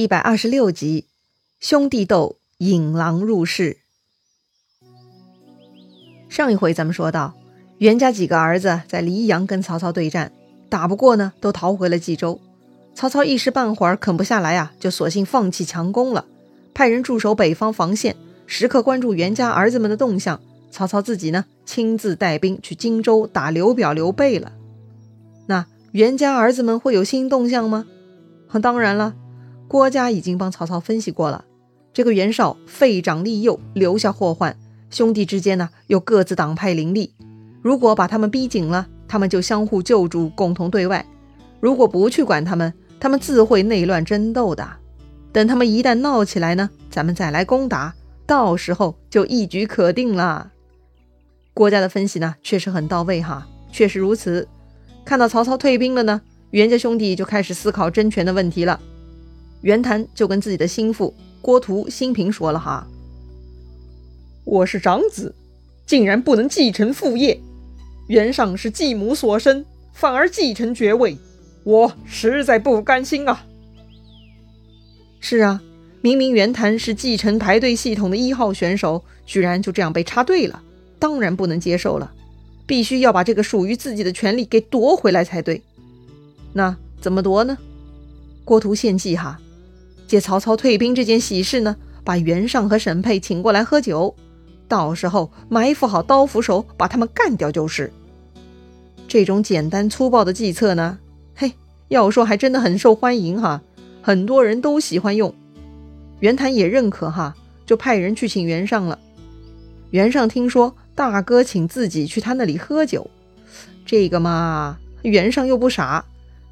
一百二十六集，兄弟斗，引狼入室。上一回咱们说到，袁家几个儿子在黎阳跟曹操对战，打不过呢，都逃回了冀州。曹操一时半会儿啃不下来啊，就索性放弃强攻了，派人驻守北方防线，时刻关注袁家儿子们的动向。曹操自己呢，亲自带兵去荆州打刘表、刘备了。那袁家儿子们会有新动向吗？当然了。郭嘉已经帮曹操分析过了，这个袁绍废长立幼，留下祸患。兄弟之间呢，又各自党派林立。如果把他们逼紧了，他们就相互救助，共同对外；如果不去管他们，他们自会内乱争斗的。等他们一旦闹起来呢，咱们再来攻打，到时候就一举可定了。郭嘉的分析呢，确实很到位哈，确实如此。看到曹操退兵了呢，袁家兄弟就开始思考争权的问题了。袁谭就跟自己的心腹郭图、辛平说了哈：“我是长子，竟然不能继承父业。袁尚是继母所生，反而继承爵位，我实在不甘心啊！”是啊，明明袁谭是继承排队系统的一号选手，居然就这样被插队了，当然不能接受了，必须要把这个属于自己的权利给夺回来才对。那怎么夺呢？郭图献计哈。借曹操退兵这件喜事呢，把袁尚和沈佩请过来喝酒，到时候埋伏好刀斧手，把他们干掉就是。这种简单粗暴的计策呢，嘿，要说还真的很受欢迎哈，很多人都喜欢用。袁谭也认可哈，就派人去请袁尚了。袁尚听说大哥请自己去他那里喝酒，这个嘛，袁尚又不傻，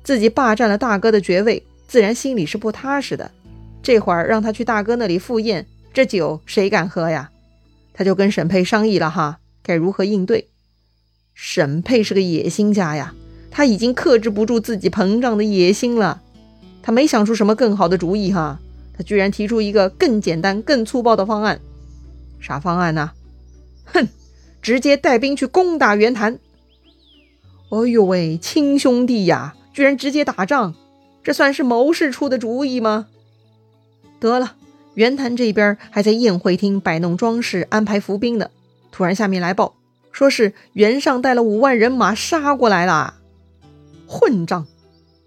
自己霸占了大哥的爵位，自然心里是不踏实的。这会儿让他去大哥那里赴宴，这酒谁敢喝呀？他就跟沈佩商议了哈，该如何应对。沈佩是个野心家呀，他已经克制不住自己膨胀的野心了。他没想出什么更好的主意哈，他居然提出一个更简单、更粗暴的方案。啥方案呢？哼，直接带兵去攻打袁谭。哎呦喂，亲兄弟呀，居然直接打仗，这算是谋士出的主意吗？得了，袁谭这边还在宴会厅摆弄装饰、安排伏兵呢。突然下面来报，说是袁尚带了五万人马杀过来了。混账！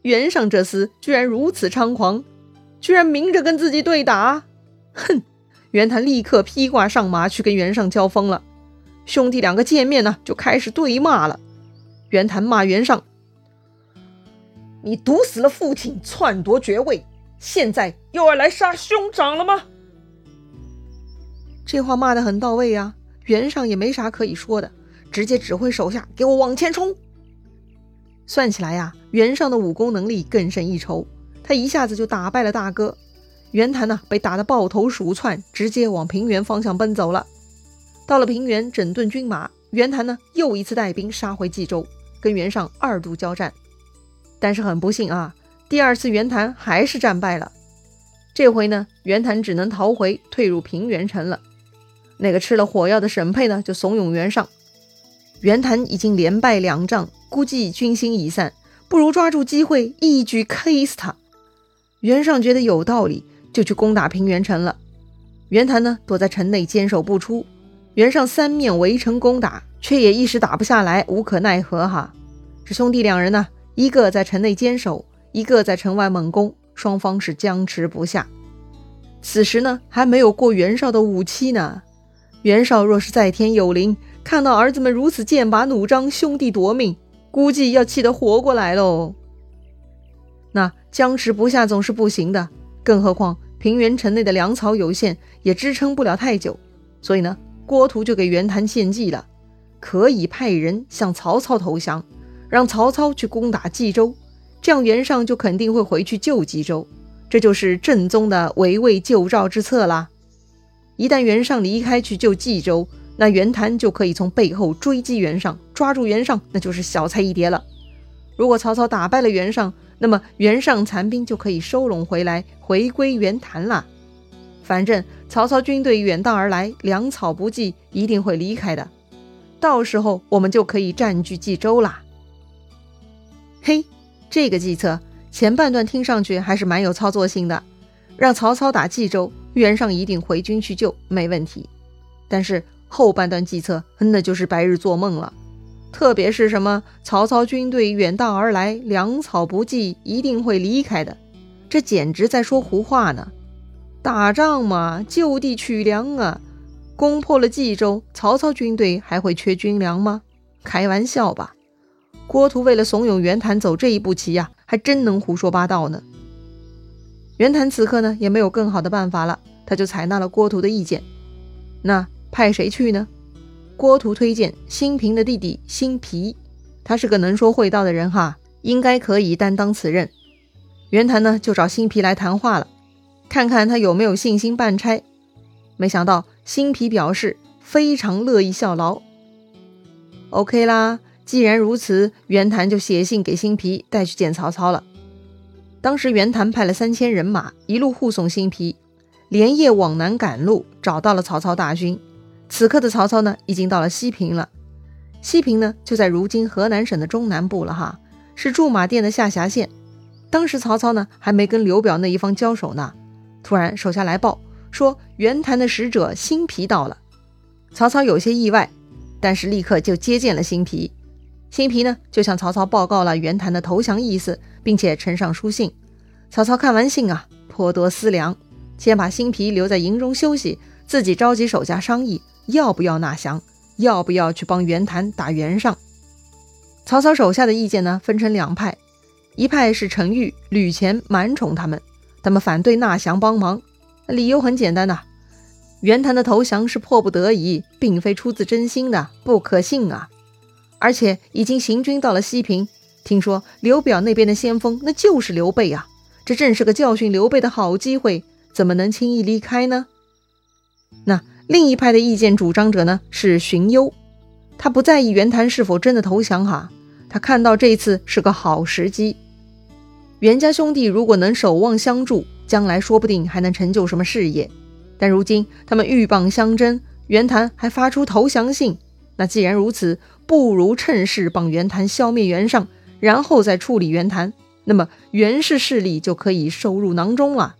袁尚这厮居然如此猖狂，居然明着跟自己对打！哼！袁谭立刻披挂上马去跟袁尚交锋了。兄弟两个见面呢，就开始对骂了。袁谭骂袁尚：“你毒死了父亲，篡夺爵位。”现在又要来杀兄长了吗？这话骂得很到位呀，袁尚也没啥可以说的，直接指挥手下给我往前冲。算起来呀，袁尚的武功能力更胜一筹，他一下子就打败了大哥袁谭呢，被打得抱头鼠窜，直接往平原方向奔走了。到了平原，整顿军马，袁谭呢又一次带兵杀回冀州，跟袁尚二度交战，但是很不幸啊。第二次袁谭还是战败了，这回呢，袁谭只能逃回，退入平原城了。那个吃了火药的沈佩呢，就怂恿袁尚，袁谭已经连败两仗，估计军心已散，不如抓住机会一举 K 死他。袁尚觉得有道理，就去攻打平原城了。袁谭呢，躲在城内坚守不出。袁尚三面围城攻打，却也一时打不下来，无可奈何哈。这兄弟两人呢，一个在城内坚守。一个在城外猛攻，双方是僵持不下。此时呢，还没有过袁绍的五七呢。袁绍若是在天有灵，看到儿子们如此剑拔弩张，兄弟夺命，估计要气得活过来喽。那僵持不下总是不行的，更何况平原城内的粮草有限，也支撑不了太久。所以呢，郭图就给袁谭献计了，可以派人向曹操投降，让曹操去攻打冀州。这样袁尚就肯定会回去救冀州，这就是正宗的围魏救赵之策啦。一旦袁尚离开去救冀州，那袁谭就可以从背后追击袁尚，抓住袁尚，那就是小菜一碟了。如果曹操打败了袁尚，那么袁尚残兵就可以收拢回来，回归袁谭了。反正曹操军队远道而来，粮草不济，一定会离开的。到时候我们就可以占据冀州啦。嘿。这个计策前半段听上去还是蛮有操作性的，让曹操打冀州，袁尚一定回军去救，没问题。但是后半段计策，那就是白日做梦了。特别是什么曹操军队远道而来，粮草不济，一定会离开的，这简直在说胡话呢！打仗嘛，就地取粮啊！攻破了冀州，曹操军队还会缺军粮吗？开玩笑吧！郭图为了怂恿袁谭走这一步棋呀，还真能胡说八道呢。袁谭此刻呢，也没有更好的办法了，他就采纳了郭图的意见。那派谁去呢？郭图推荐辛平的弟弟辛皮，他是个能说会道的人哈，应该可以担当此任。袁谭呢就找辛皮来谈话了，看看他有没有信心办差。没想到辛皮表示非常乐意效劳。OK 啦，既然如此，袁谭就写信给辛毗带去见曹操了。当时袁谭派了三千人马一路护送辛毗，连夜往南赶路，找到了曹操大军。此刻的曹操呢，已经到了西平了。西平呢，就在如今河南省的中南部了哈，是驻马店的下辖县。当时曹操呢，还没跟刘表那一方交手呢，突然手下来报说袁谭的使者辛毗到了。曹操有些意外，但是立刻就接见了辛毗。辛毗呢，就向曹操报告了袁谭的投降意思，并且呈上书信。曹操看完信啊，颇多思量，先把辛毗留在营中休息，自己召集手下商议。要不要纳降？要不要去帮袁谭打袁尚？曹操手下的意见呢，分成两派，一派是陈玉、吕虔、满宠他们，他们反对纳降帮忙，理由很简单呐，袁谭的投降是迫不得已，并非出自真心的，不可信啊！而且已经行军到了西平，听说刘表那边的先锋那就是刘备啊，这正是个教训刘备的好机会，怎么能轻易离开呢？那。另一派的意见主张者呢是荀攸，他不在意袁谭是否真的投降哈，他看到这次是个好时机，袁家兄弟如果能守望相助，将来说不定还能成就什么事业。但如今他们鹬蚌相争，袁谭还发出投降信，那既然如此，不如趁势帮袁谭消灭袁尚，然后再处理袁谭，那么袁氏势力就可以收入囊中了。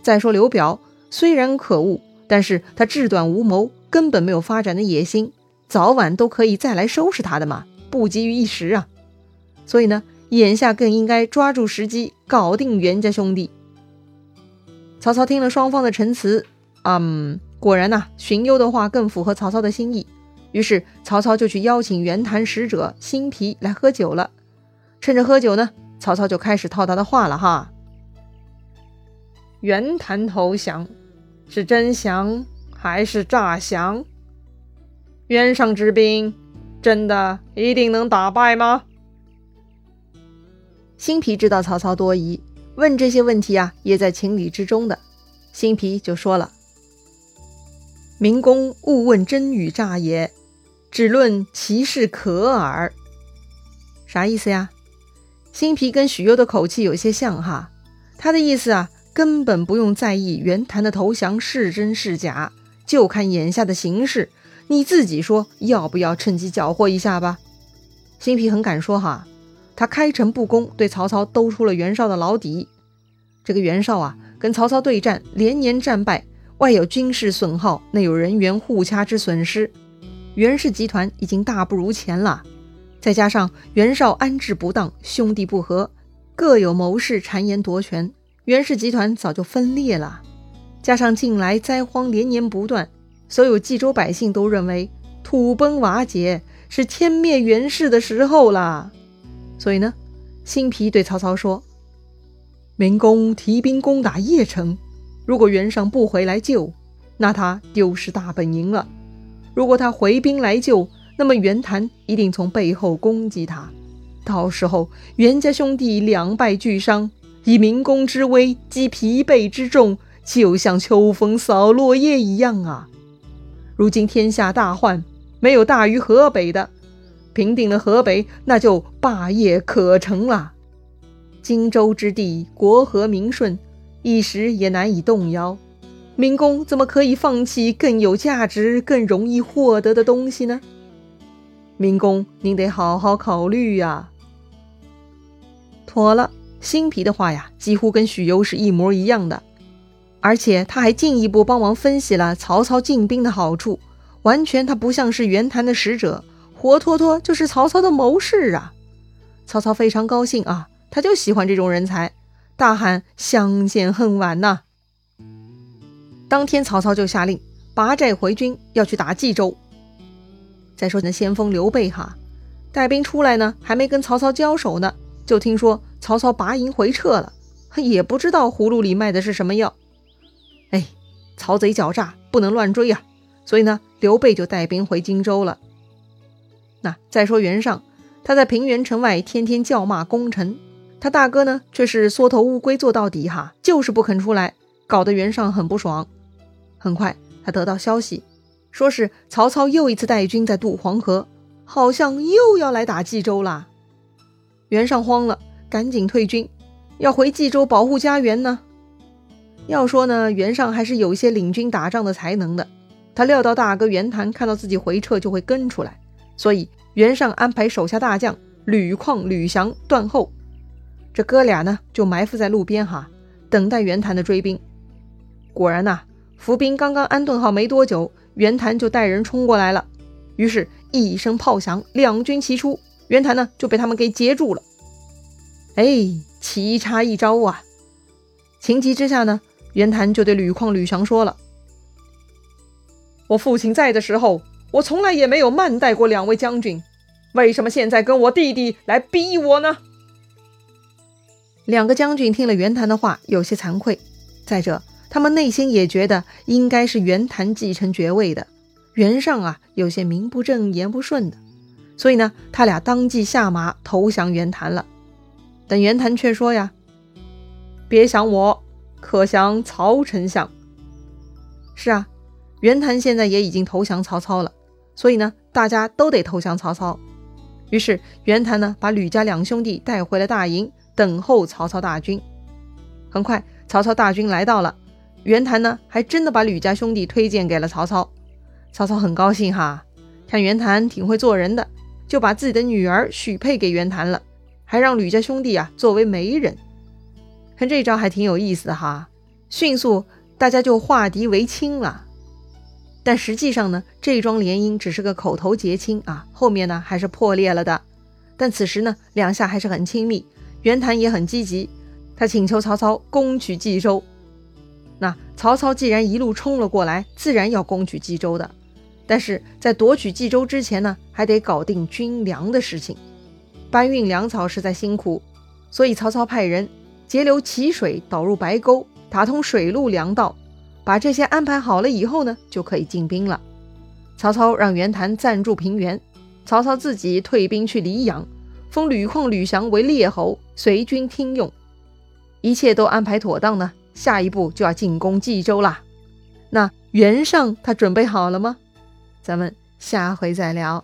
再说刘表虽然可恶。但是他志短无谋，根本没有发展的野心，早晚都可以再来收拾他的嘛，不急于一时啊。所以呢，眼下更应该抓住时机，搞定袁家兄弟。曹操听了双方的陈词，嗯，果然呐，荀攸的话更符合曹操的心意。于是曹操就去邀请袁谭使者辛毗来喝酒了。趁着喝酒呢，曹操就开始套他的话了哈。袁谭投降。是真降还是诈降？袁尚之兵真的一定能打败吗？辛毗知道曹操多疑，问这些问题啊，也在情理之中的。辛毗就说了：“明公勿问真与诈也，只论其事可耳。”啥意思呀？辛毗跟许攸的口气有些像哈，他的意思啊。根本不用在意袁谭的投降是真是假，就看眼下的形势。你自己说要不要趁机缴获一下吧？辛毗很敢说哈，他开诚布公对曹操兜出了袁绍的老底。这个袁绍啊，跟曹操对战连年战败，外有军事损耗，内有人员互掐之损失，袁氏集团已经大不如前了。再加上袁绍安置不当，兄弟不和，各有谋士谗言夺权。袁氏集团早就分裂了，加上近来灾荒连年不断，所有冀州百姓都认为土崩瓦解是天灭袁氏的时候了。所以呢，辛毗对曹操说：“明公提兵攻打邺城，如果袁尚不回来救，那他丢失大本营了；如果他回兵来救，那么袁谭一定从背后攻击他，到时候袁家兄弟两败俱伤。”以明公之威击疲惫之众，就像秋风扫落叶一样啊！如今天下大患，没有大于河北的。平定了河北，那就霸业可成了。荆州之地，国和民顺，一时也难以动摇。明公怎么可以放弃更有价值、更容易获得的东西呢？明公，您得好好考虑呀。妥了。辛毗的话呀，几乎跟许攸是一模一样的。而且他还进一步帮忙分析了曹操进兵的好处，完全他不像是袁谭的使者，活脱脱就是曹操的谋士啊！曹操非常高兴啊，他就喜欢这种人才，大喊相见恨晚呐！当天曹操就下令拔寨回军，要去打冀州。再说那先锋刘备哈，带兵出来呢，还没跟曹操交手呢，就听说曹操拔营回撤了，也不知道葫芦里卖的是什么药。哎，曹贼狡诈，不能乱追呀！所以呢，刘备就带兵回荆州了。那再说袁尚，他在平原城外天天叫骂功臣，他大哥呢却是缩头乌龟做到底哈，就是不肯出来，搞得袁尚很不爽。很快，他得到消息，说是曹操又一次带军在渡黄河，好像又要来打冀州啦。袁尚慌了，赶紧退军，要回冀州保护家园呢。要说呢，袁尚还是有些领军打仗的才能的。他料到大哥袁谭看到自己回撤就会跟出来，所以袁尚安排手下大将吕旷、吕翔、断后，这哥俩呢就埋伏在路边哈，等待袁谭的追兵。果然呐，伏兵刚刚安顿好没多久，袁谭就带人冲过来了。于是，一声炮响，两军齐出，袁谭呢就被他们给截住了。哎，棋差一招啊！情急之下呢。袁谭就对吕旷、吕翔说了：“我父亲在的时候，我从来也没有慢待过两位将军，为什么现在跟我弟弟来逼我呢？”两个将军听了袁谭的话，有些惭愧。再者，他们内心也觉得应该是袁谭继承爵位的，袁尚啊，有些名不正言不顺的，所以呢，他俩当即下马投降袁谭了。但袁谭却说：“呀，别想我。”可降曹丞相。是啊，袁谭现在也已经投降曹操了，所以呢，大家都得投降曹操。于是袁谭呢，把吕家两兄弟带回了大营，等候曹操大军。很快，曹操大军来到了，袁谭呢，还真的把吕家兄弟推荐给了曹操。曹操很高兴哈，看袁谭挺会做人的，就把自己的女儿许配给袁谭了，还让吕家兄弟啊作为媒人。看这招还挺有意思哈，迅速大家就化敌为亲了。但实际上呢，这桩联姻只是个口头结亲啊，后面呢还是破裂了的。但此时呢，两下还是很亲密，袁谭也很积极，他请求曹操攻取冀州。那曹操既然一路冲了过来，自然要攻取冀州的。但是在夺取冀州之前呢，还得搞定军粮的事情。搬运粮草实在辛苦，所以曹操派人。截流齐水，导入白沟，打通水路粮道，把这些安排好了以后呢，就可以进兵了。曹操让袁谭暂驻平原，曹操自己退兵去黎阳，封吕旷、吕翔为列侯，随军听用。一切都安排妥当呢，下一步就要进攻冀州啦。那袁尚他准备好了吗？咱们下回再聊。